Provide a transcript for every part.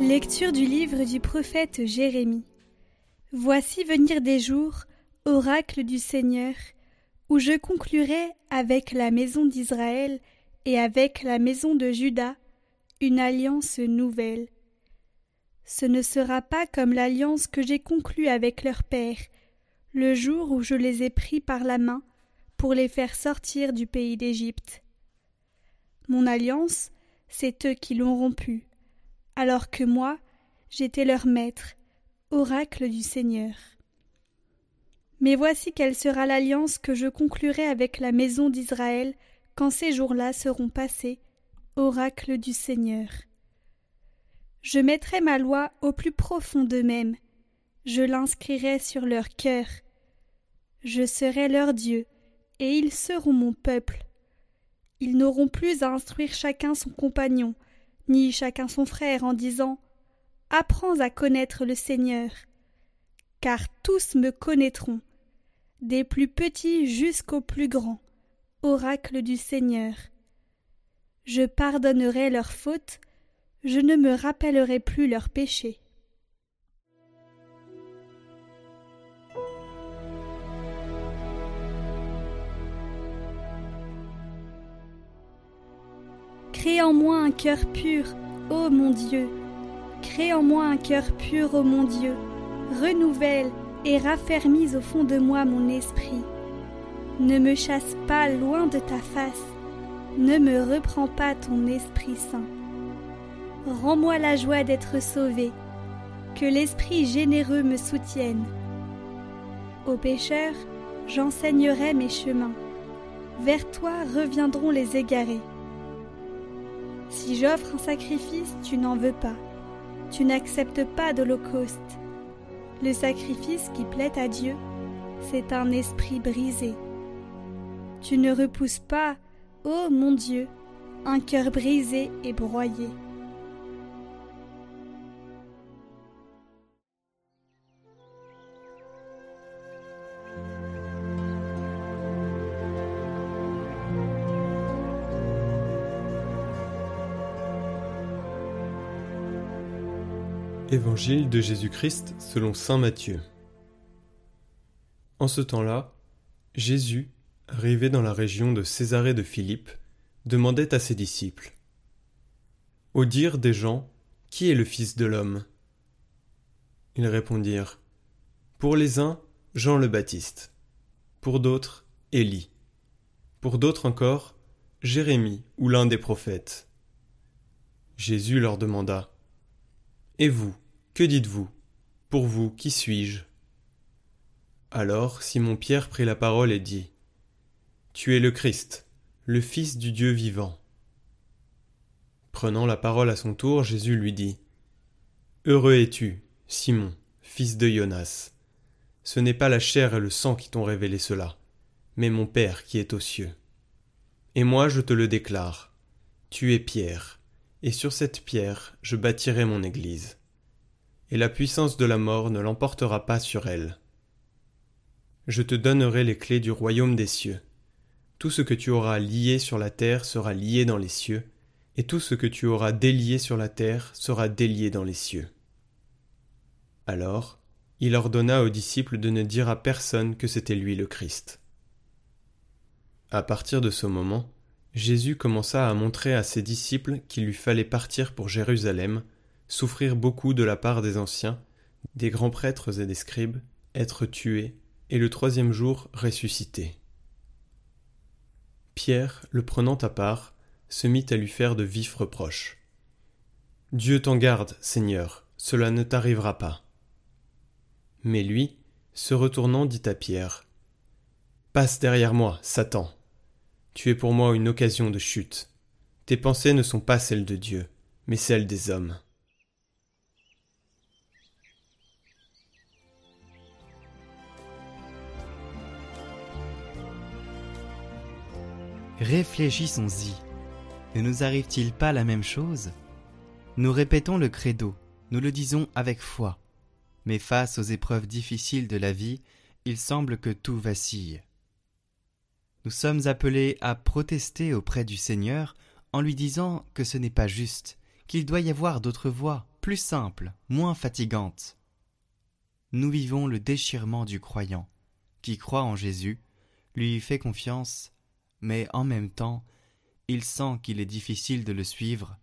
Lecture du livre du prophète Jérémie. Voici venir des jours, oracle du Seigneur, où je conclurai avec la maison d'Israël et avec la maison de Juda une alliance nouvelle. Ce ne sera pas comme l'alliance que j'ai conclue avec leur père, le jour où je les ai pris par la main pour les faire sortir du pays d'Égypte. Mon alliance, c'est eux qui l'ont rompue alors que moi j'étais leur maître, oracle du Seigneur. Mais voici quelle sera l'alliance que je conclurai avec la maison d'Israël quand ces jours-là seront passés, oracle du Seigneur. Je mettrai ma loi au plus profond d'eux-mêmes, je l'inscrirai sur leur cœur. Je serai leur Dieu, et ils seront mon peuple. Ils n'auront plus à instruire chacun son compagnon, ni chacun son frère en disant Apprends à connaître le Seigneur, car tous me connaîtront, des plus petits jusqu'aux plus grands, oracle du Seigneur. Je pardonnerai leurs fautes, je ne me rappellerai plus leurs péchés. Crée en moi un cœur pur, ô mon Dieu. Crée en moi un cœur pur, ô mon Dieu. Renouvelle et raffermis au fond de moi mon esprit. Ne me chasse pas loin de ta face. Ne me reprends pas ton Esprit Saint. Rends-moi la joie d'être sauvé. Que l'Esprit généreux me soutienne. Aux pécheurs, j'enseignerai mes chemins. Vers toi reviendront les égarés. Si j'offre un sacrifice, tu n'en veux pas. Tu n'acceptes pas d'holocauste. Le sacrifice qui plaît à Dieu, c'est un esprit brisé. Tu ne repousses pas, ô mon Dieu, un cœur brisé et broyé. Évangile de Jésus-Christ selon Saint Matthieu. En ce temps-là, Jésus, arrivé dans la région de Césarée de Philippe, demandait à ses disciples Au dire des gens, qui est le Fils de l'homme? Ils répondirent Pour les uns, Jean le Baptiste, pour d'autres, Élie, pour d'autres encore, Jérémie ou l'un des prophètes. Jésus leur demanda et vous, que dites-vous? Pour vous, qui suis-je? Alors Simon-Pierre prit la parole et dit Tu es le Christ, le Fils du Dieu vivant. Prenant la parole à son tour, Jésus lui dit Heureux es-tu, Simon, fils de Jonas. Ce n'est pas la chair et le sang qui t'ont révélé cela, mais mon Père qui est aux cieux. Et moi je te le déclare Tu es Pierre et sur cette pierre je bâtirai mon Église. Et la puissance de la mort ne l'emportera pas sur elle. Je te donnerai les clés du royaume des cieux. Tout ce que tu auras lié sur la terre sera lié dans les cieux, et tout ce que tu auras délié sur la terre sera délié dans les cieux. Alors, il ordonna aux disciples de ne dire à personne que c'était lui le Christ. À partir de ce moment, Jésus commença à montrer à ses disciples qu'il lui fallait partir pour Jérusalem, souffrir beaucoup de la part des anciens, des grands prêtres et des scribes, être tué, et le troisième jour ressusciter. Pierre, le prenant à part, se mit à lui faire de vifs reproches. Dieu t'en garde, Seigneur, cela ne t'arrivera pas. Mais lui, se retournant, dit à Pierre Passe derrière moi, Satan. Tu es pour moi une occasion de chute. Tes pensées ne sont pas celles de Dieu, mais celles des hommes. Réfléchissons-y. Ne nous arrive-t-il pas la même chose? Nous répétons le credo, nous le disons avec foi. Mais face aux épreuves difficiles de la vie, il semble que tout vacille. Nous sommes appelés à protester auprès du Seigneur en lui disant que ce n'est pas juste, qu'il doit y avoir d'autres voies, plus simple, moins fatigante. Nous vivons le déchirement du croyant, qui croit en Jésus, lui fait confiance, mais en même temps, il sent qu'il est difficile de le suivre,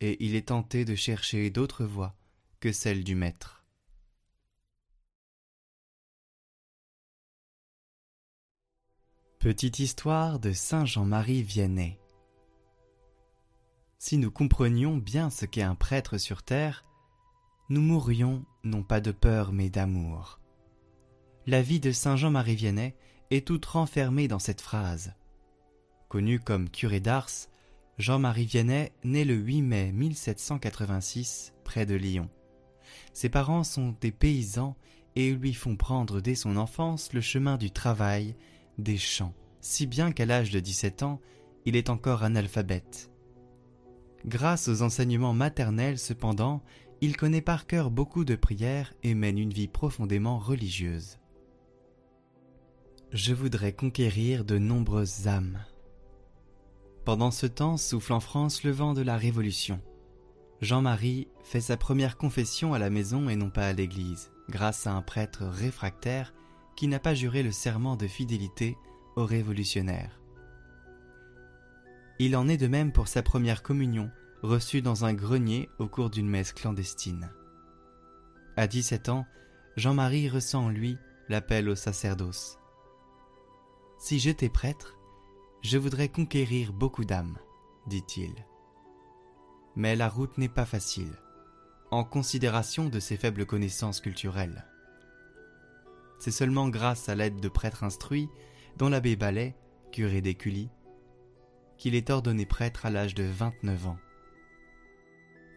et il est tenté de chercher d'autres voies que celle du Maître. Petite histoire de Saint Jean-Marie Vianney. Si nous comprenions bien ce qu'est un prêtre sur terre, nous mourrions non pas de peur mais d'amour. La vie de Saint Jean-Marie Vianney est toute renfermée dans cette phrase. Connu comme curé d'Ars, Jean-Marie Vianney naît le 8 mai 1786 près de Lyon. Ses parents sont des paysans et lui font prendre dès son enfance le chemin du travail des champs, si bien qu'à l'âge de 17 ans, il est encore analphabète. Grâce aux enseignements maternels, cependant, il connaît par cœur beaucoup de prières et mène une vie profondément religieuse. Je voudrais conquérir de nombreuses âmes. Pendant ce temps souffle en France le vent de la Révolution. Jean-Marie fait sa première confession à la maison et non pas à l'église, grâce à un prêtre réfractaire qui n'a pas juré le serment de fidélité aux révolutionnaires. Il en est de même pour sa première communion, reçue dans un grenier au cours d'une messe clandestine. À 17 ans, Jean-Marie ressent en lui l'appel au sacerdoce. Si j'étais prêtre, je voudrais conquérir beaucoup d'âmes, dit-il. Mais la route n'est pas facile, en considération de ses faibles connaissances culturelles. C'est seulement grâce à l'aide de prêtres instruits, dont l'abbé Ballet, curé d'Écully, qu'il est ordonné prêtre à l'âge de 29 ans.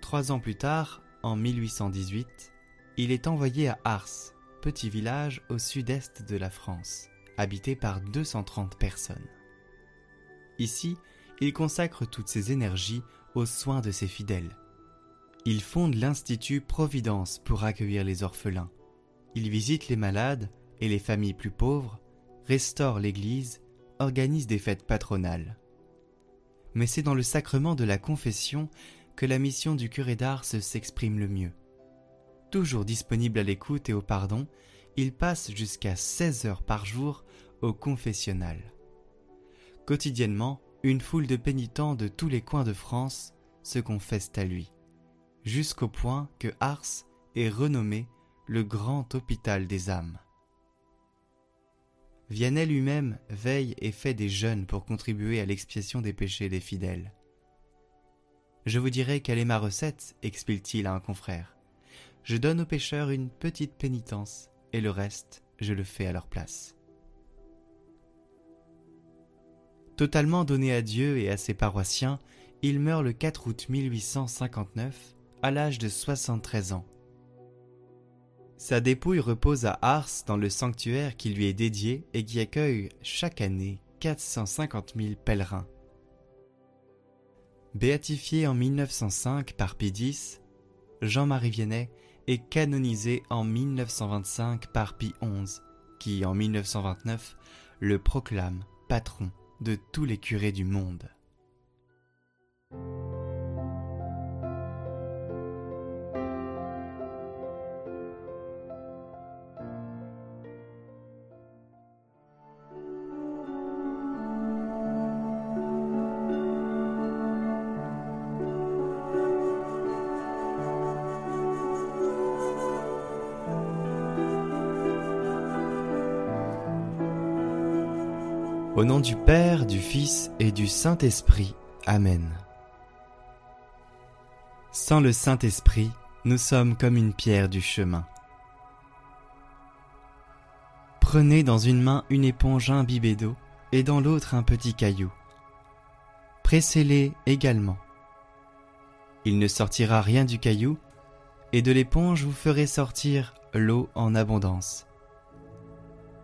Trois ans plus tard, en 1818, il est envoyé à Ars, petit village au sud-est de la France, habité par 230 personnes. Ici, il consacre toutes ses énergies aux soins de ses fidèles. Il fonde l'Institut Providence pour accueillir les orphelins, il visite les malades et les familles plus pauvres, restaure l'Église, organise des fêtes patronales. Mais c'est dans le sacrement de la confession que la mission du curé d'Ars s'exprime le mieux. Toujours disponible à l'écoute et au pardon, il passe jusqu'à 16 heures par jour au confessionnal. Quotidiennement, une foule de pénitents de tous les coins de France se confessent à lui, jusqu'au point que Ars est renommé le grand hôpital des âmes. Vianney lui-même veille et fait des jeûnes pour contribuer à l'expiation des péchés des fidèles. Je vous dirai quelle est ma recette, explique-t-il à un confrère. Je donne aux pécheurs une petite pénitence, et le reste, je le fais à leur place. Totalement donné à Dieu et à ses paroissiens, il meurt le 4 août 1859, à l'âge de 73 ans. Sa dépouille repose à Ars dans le sanctuaire qui lui est dédié et qui accueille chaque année 450 000 pèlerins. Béatifié en 1905 par Pie X, Jean-Marie Vianney est canonisé en 1925 par Pie XI, qui en 1929 le proclame patron de tous les curés du monde. Au nom du Père, du Fils et du Saint-Esprit. Amen. Sans le Saint-Esprit, nous sommes comme une pierre du chemin. Prenez dans une main une éponge imbibée d'eau et dans l'autre un petit caillou. Pressez-les également. Il ne sortira rien du caillou, et de l'éponge vous ferez sortir l'eau en abondance.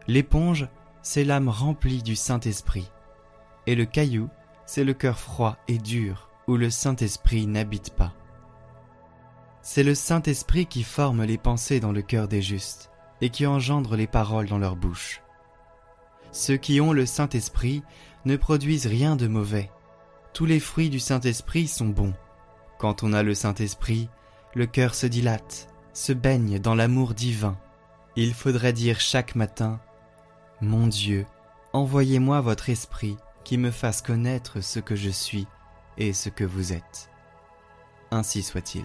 L'éponge c'est l'âme remplie du Saint-Esprit. Et le caillou, c'est le cœur froid et dur où le Saint-Esprit n'habite pas. C'est le Saint-Esprit qui forme les pensées dans le cœur des justes et qui engendre les paroles dans leur bouche. Ceux qui ont le Saint-Esprit ne produisent rien de mauvais. Tous les fruits du Saint-Esprit sont bons. Quand on a le Saint-Esprit, le cœur se dilate, se baigne dans l'amour divin. Il faudrait dire chaque matin Mon Dieu, envoyez-moi votre esprit qui me fasse connaître ce que je suis et ce que vous êtes. Ainsi soit-il.